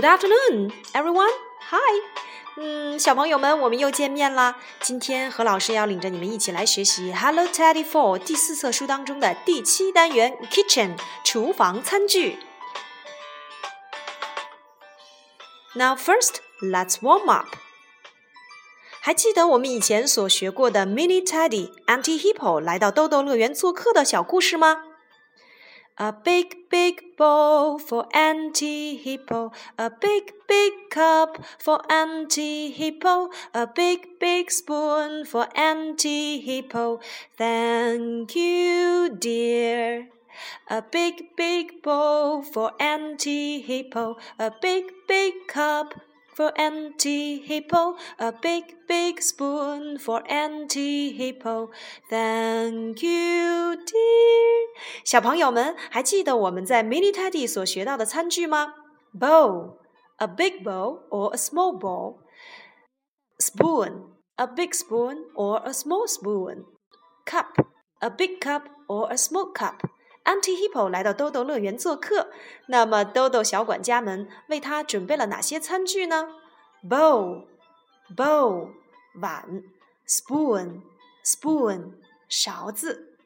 Good afternoon, everyone. Hi. 嗯，小朋友们，我们又见面啦。今天何老师要领着你们一起来学习《Hello Teddy Four》第四册书当中的第七单元 “Kitchen” 厨房餐具。Now first, let's warm up. 还记得我们以前所学过的 Mini Teddy、Anti Hippo 来到豆豆乐园做客的小故事吗？A big, big bowl for Auntie Hippo. A big, big cup for Auntie Hippo. A big, big spoon for Auntie Hippo. Thank you, dear. A big, big bowl for Auntie Hippo. A big, big cup for Auntie Hippo, a big, big spoon for Auntie Hippo. Thank you, dear. 小朋友们，还记得我们在 Mini Teddy 所学到的餐具吗？Bowl, a big bowl or a small bowl. Spoon, a big spoon or a small spoon. Cup, a big cup or a small cup. Auntie Hippo 来到豆豆乐园做客，那么豆豆小管家们为他准备了哪些餐具呢？Bowl，bowl，碗；spoon，spoon，勺子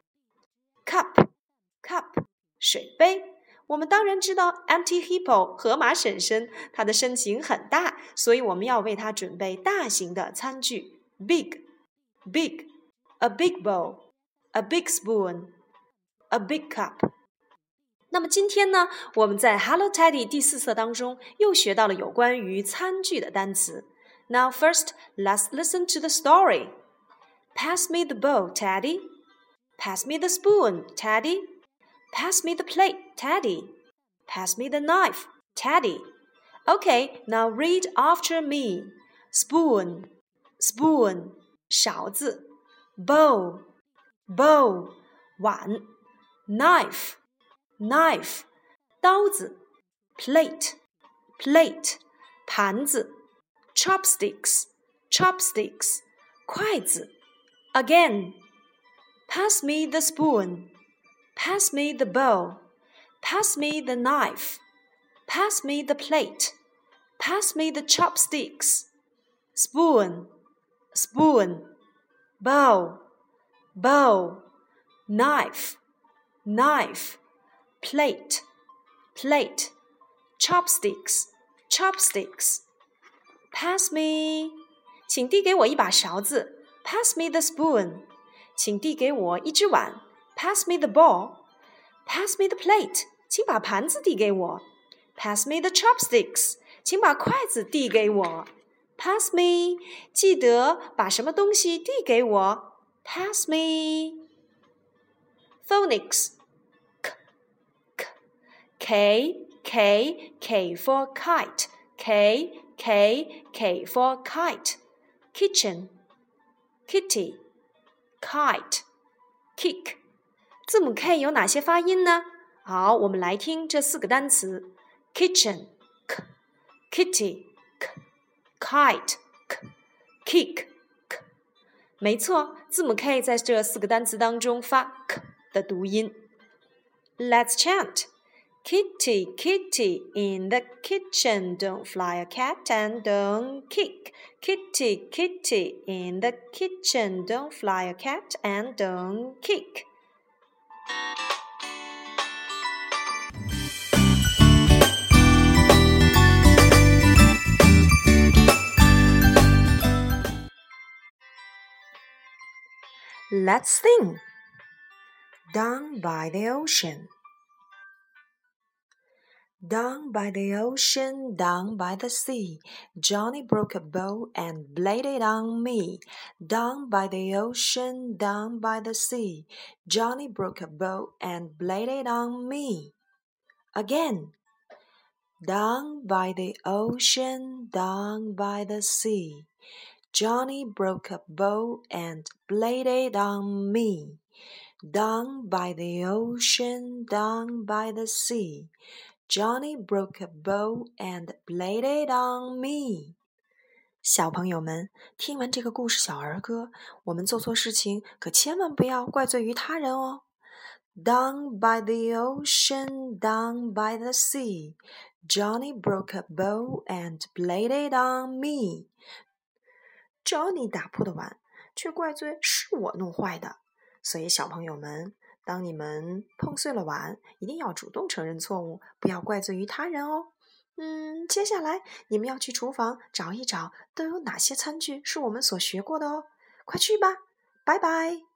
；cup，cup，水杯。我们当然知道 Auntie Hippo 河马婶婶，她的身形很大，所以我们要为她准备大型的餐具：big，big，a big bowl，a big spoon。a big cup。那么今天呢，我们在 Hello Teddy 第四册当中又学到了有关于餐具的单词。Now first, let's listen to the story. Pass me the bowl, Teddy. Pass me the spoon, Teddy. Pass me the plate, Teddy. Pass me the knife, Teddy. Okay, now read after me. Spoon, spoon, 勺子；bowl, bowl, 碗。 knife knife 刀子，plate plate 盘子，chopsticks chopsticks 筷子，again pass me the spoon pass me the bowl pass me the knife pass me the plate pass me the chopsticks spoon spoon bowl bowl knife knife, plate, plate, chopsticks, chopsticks. Pass me，请递给我一把勺子。Pass me the spoon，请递给我一只碗。Pass me the bowl。Pass me the plate，请把盘子递给我。Pass me the chopsticks，请把筷子递给我。Pass me，记得把什么东西递给我。Pass me。 phonics K K K for kite K K K for kite kitchen kitty kite kick 字母 K 有哪些发音呢？好，我们来听这四个单词：kitchen k kitty k kite k kick k。没错，字母 K 在这四个单词当中发 k 的读音。Let's chant. Kitty, kitty, in the kitchen, don't fly a cat and don't kick. Kitty, kitty, in the kitchen, don't fly a cat and don't kick. Let's sing. Down by the ocean. Down by the ocean, down by the sea, Johnny broke a bow and laid it on me. Down by the ocean, down by the sea, Johnny broke a bow and laid it on me. Again. Down by the ocean, down by the sea, Johnny broke a bow and laid it on me. Down by the ocean, down by the sea. Johnny broke a bow and laid it on me。小朋友们，听完这个故事小儿歌，我们做错事情可千万不要怪罪于他人哦。Down by the ocean, down by the sea, Johnny broke a bowl and played it on me. Johnny 打破的碗，却怪罪是我弄坏的。 所以，小朋友们，当你们碰碎了碗，一定要主动承认错误，不要怪罪于他人哦。嗯，接下来你们要去厨房找一找，都有哪些餐具是我们所学过的哦。快去吧，拜拜。